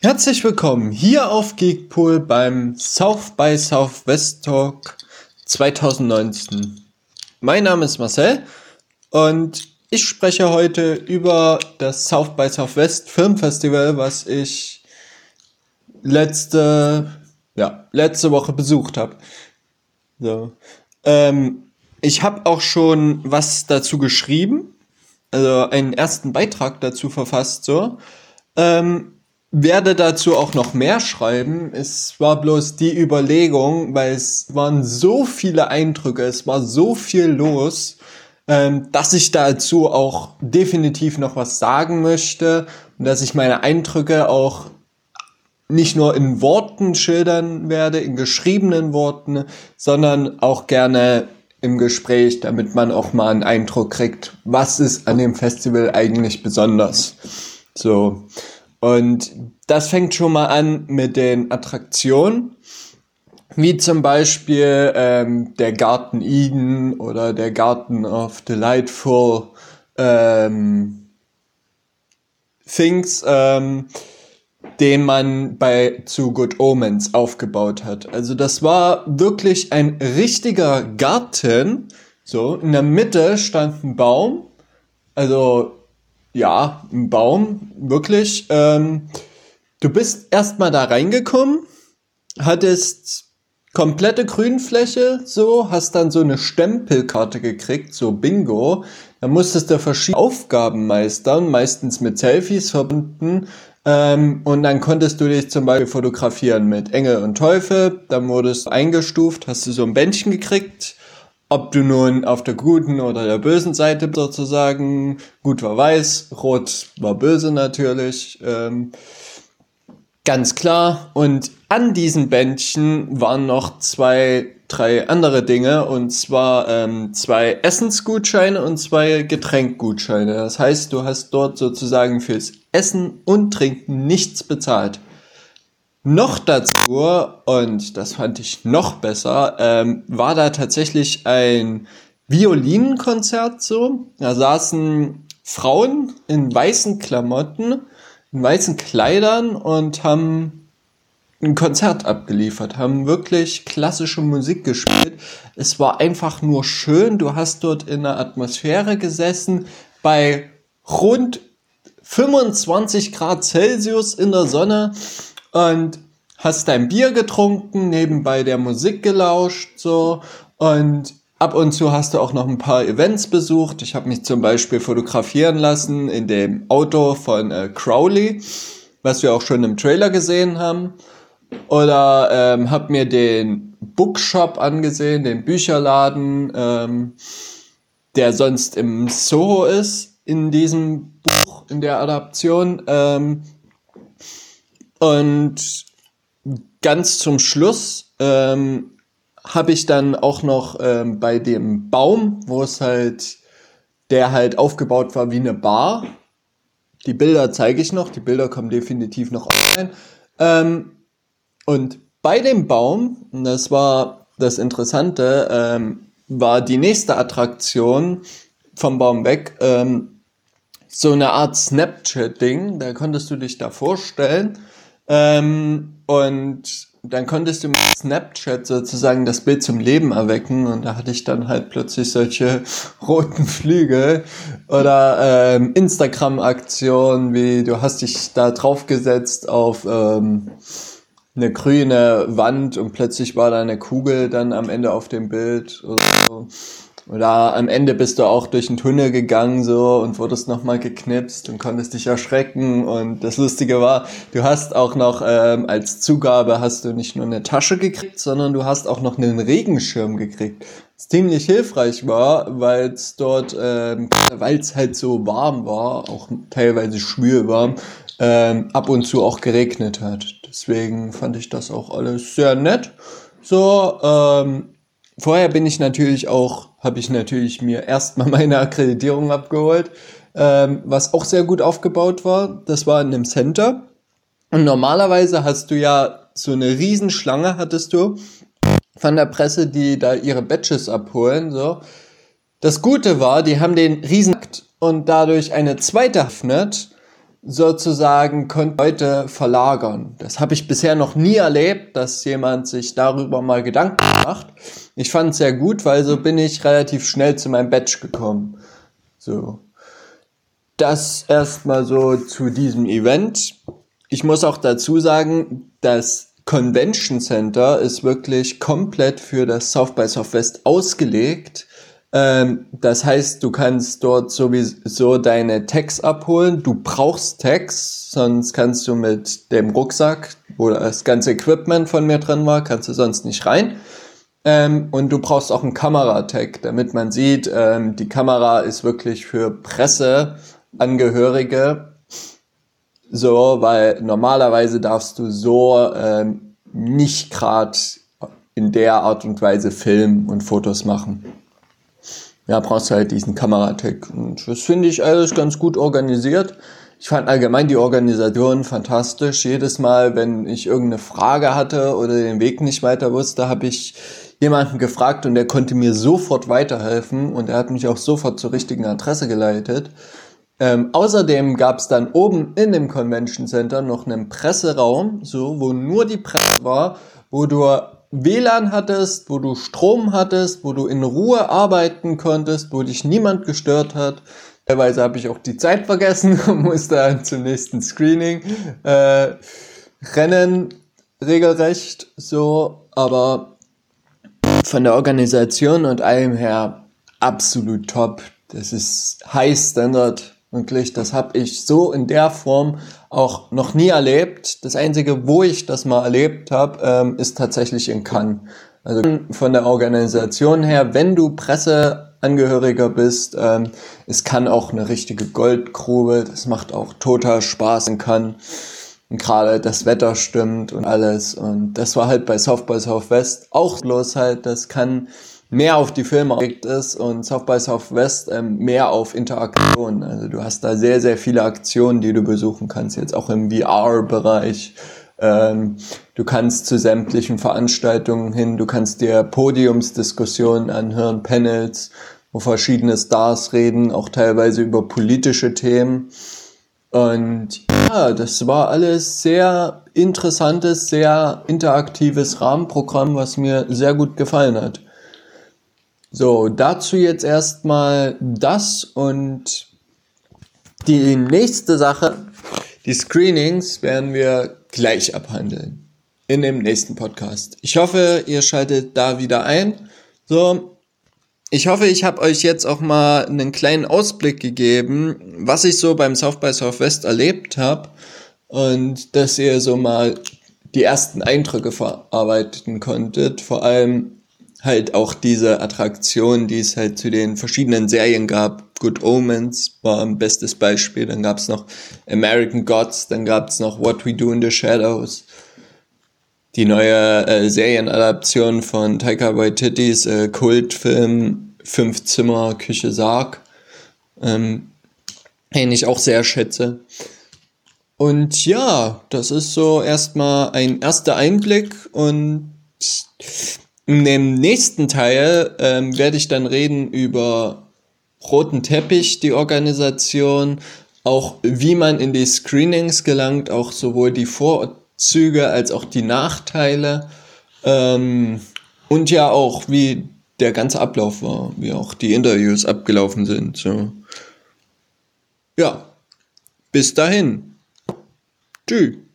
Herzlich willkommen hier auf Geekpool beim South by Southwest Talk 2019. Mein Name ist Marcel und ich spreche heute über das South by Southwest Filmfestival, was ich letzte, ja, letzte Woche besucht habe. So. Ähm, ich habe auch schon was dazu geschrieben, also einen ersten Beitrag dazu verfasst, so. Ähm, werde dazu auch noch mehr schreiben. Es war bloß die Überlegung, weil es waren so viele Eindrücke, es war so viel los, ähm, dass ich dazu auch definitiv noch was sagen möchte und dass ich meine Eindrücke auch nicht nur in Worten schildern werde, in geschriebenen Worten, sondern auch gerne im Gespräch, damit man auch mal einen Eindruck kriegt, was ist an dem Festival eigentlich besonders. So. Und das fängt schon mal an mit den Attraktionen, wie zum Beispiel ähm, der Garten Eden oder der Garten of Delightful ähm, Things, ähm, den man bei zu Good Omens aufgebaut hat. Also das war wirklich ein richtiger Garten. So, in der Mitte stand ein Baum, also ja, ein Baum, wirklich. Ähm, du bist erstmal da reingekommen, hattest komplette Grünfläche, so, hast dann so eine Stempelkarte gekriegt, so Bingo. Da musstest du verschiedene Aufgaben meistern, meistens mit Selfies verbunden. Ähm, und dann konntest du dich zum Beispiel fotografieren mit Engel und Teufel. Dann wurdest du eingestuft, hast du so ein Bändchen gekriegt ob du nun auf der guten oder der bösen Seite sozusagen, gut war weiß, rot war böse natürlich, ähm, ganz klar. Und an diesen Bändchen waren noch zwei, drei andere Dinge, und zwar ähm, zwei Essensgutscheine und zwei Getränkgutscheine. Das heißt, du hast dort sozusagen fürs Essen und Trinken nichts bezahlt. Noch dazu, und das fand ich noch besser, ähm, war da tatsächlich ein Violinenkonzert so. Da saßen Frauen in weißen Klamotten, in weißen Kleidern und haben ein Konzert abgeliefert, haben wirklich klassische Musik gespielt. Es war einfach nur schön. Du hast dort in der Atmosphäre gesessen bei rund 25 Grad Celsius in der Sonne und hast dein Bier getrunken, nebenbei der Musik gelauscht, so und ab und zu hast du auch noch ein paar Events besucht. Ich habe mich zum Beispiel fotografieren lassen in dem Auto von äh, Crowley, was wir auch schon im Trailer gesehen haben. Oder ähm, habe mir den Bookshop angesehen, den Bücherladen, ähm, der sonst im Soho ist in diesem Buch, in der Adaption. Ähm, und ganz zum Schluss ähm, habe ich dann auch noch ähm, bei dem Baum, wo es halt, der halt aufgebaut war wie eine Bar. Die Bilder zeige ich noch, die Bilder kommen definitiv noch online. Ähm, und bei dem Baum, das war das Interessante, ähm, war die nächste Attraktion vom Baum weg, ähm, so eine Art Snapchat-Ding, da konntest du dich da vorstellen ähm, und dann konntest du mit Snapchat sozusagen das Bild zum Leben erwecken und da hatte ich dann halt plötzlich solche roten Flügel oder ähm, Instagram-Aktionen wie du hast dich da draufgesetzt auf ähm, eine grüne Wand und plötzlich war da eine Kugel dann am Ende auf dem Bild oder so. Oder am Ende bist du auch durch einen Tunnel gegangen so und wurdest nochmal geknipst und konntest dich erschrecken. Und das Lustige war, du hast auch noch ähm, als Zugabe hast du nicht nur eine Tasche gekriegt, sondern du hast auch noch einen Regenschirm gekriegt. Was ziemlich hilfreich war, weil es dort, ähm, weil es halt so warm war, auch teilweise schwül warm, ähm, ab und zu auch geregnet hat. Deswegen fand ich das auch alles sehr nett. So, ähm, vorher bin ich natürlich auch, habe ich natürlich mir erstmal meine Akkreditierung abgeholt, ähm, was auch sehr gut aufgebaut war. Das war in einem Center. Und normalerweise hast du ja so eine Riesenschlange hattest du von der Presse, die da ihre Badges abholen, so. Das Gute war, die haben den Riesenakt und dadurch eine zweite öffnet, sozusagen konnte Leute verlagern. Das habe ich bisher noch nie erlebt, dass jemand sich darüber mal Gedanken macht. Ich fand es sehr gut, weil so bin ich relativ schnell zu meinem Badge gekommen. So. Das erstmal so zu diesem Event. Ich muss auch dazu sagen, das Convention Center ist wirklich komplett für das South by Southwest ausgelegt. Ähm, das heißt, du kannst dort sowieso deine Tags abholen. Du brauchst Tags, sonst kannst du mit dem Rucksack, wo das ganze Equipment von mir drin war, kannst du sonst nicht rein. Ähm, und du brauchst auch einen Kameratag, damit man sieht, ähm, die Kamera ist wirklich für Presseangehörige. So, weil normalerweise darfst du so ähm, nicht gerade in der Art und Weise filmen und Fotos machen ja, brauchst du halt diesen Kameratech. Und das finde ich alles ganz gut organisiert. Ich fand allgemein die Organisation fantastisch. Jedes Mal, wenn ich irgendeine Frage hatte oder den Weg nicht weiter wusste, habe ich jemanden gefragt und der konnte mir sofort weiterhelfen und er hat mich auch sofort zur richtigen Adresse geleitet. Ähm, außerdem gab es dann oben in dem Convention Center noch einen Presseraum, so wo nur die Presse war, wo du WLAN hattest, wo du Strom hattest, wo du in Ruhe arbeiten konntest, wo dich niemand gestört hat. Teilweise habe ich auch die Zeit vergessen und musste dann zum nächsten Screening äh, rennen, regelrecht so, aber von der Organisation und allem her absolut top. Das ist High Standard Wirklich, das habe ich so in der Form auch noch nie erlebt. Das Einzige, wo ich das mal erlebt habe, ähm, ist tatsächlich in Cannes. Also von der Organisation her, wenn du Presseangehöriger bist, ähm, es kann auch eine richtige Goldgrube. Das macht auch total Spaß in Cannes. Und gerade das Wetter stimmt und alles. Und das war halt bei by Southwest auch bloß halt, das kann mehr auf die Filme ausgelegt ist und South by Southwest ähm, mehr auf Interaktion. Also du hast da sehr, sehr viele Aktionen, die du besuchen kannst, jetzt auch im VR-Bereich. Ähm, du kannst zu sämtlichen Veranstaltungen hin, du kannst dir Podiumsdiskussionen anhören, Panels, wo verschiedene Stars reden, auch teilweise über politische Themen. Und ja, das war alles sehr interessantes, sehr interaktives Rahmenprogramm, was mir sehr gut gefallen hat. So, dazu jetzt erstmal das und die nächste Sache, die Screenings werden wir gleich abhandeln in dem nächsten Podcast. Ich hoffe, ihr schaltet da wieder ein. So, ich hoffe, ich habe euch jetzt auch mal einen kleinen Ausblick gegeben, was ich so beim South by Southwest erlebt habe und dass ihr so mal die ersten Eindrücke verarbeiten konntet, vor allem halt auch diese Attraktion, die es halt zu den verschiedenen Serien gab. Good Omens war ein bestes Beispiel. Dann gab es noch American Gods, dann gab es noch What We Do in the Shadows. Die neue äh, Serienadaption von Taika Waititis äh, Kultfilm Fünf Zimmer Küche Sarg, ähm, den ich auch sehr schätze. Und ja, das ist so erstmal ein erster Einblick und in dem nächsten Teil ähm, werde ich dann reden über Roten Teppich, die Organisation, auch wie man in die Screenings gelangt, auch sowohl die Vorzüge als auch die Nachteile ähm, und ja auch wie der ganze Ablauf war, wie auch die Interviews abgelaufen sind. So. Ja, bis dahin. Tschüss.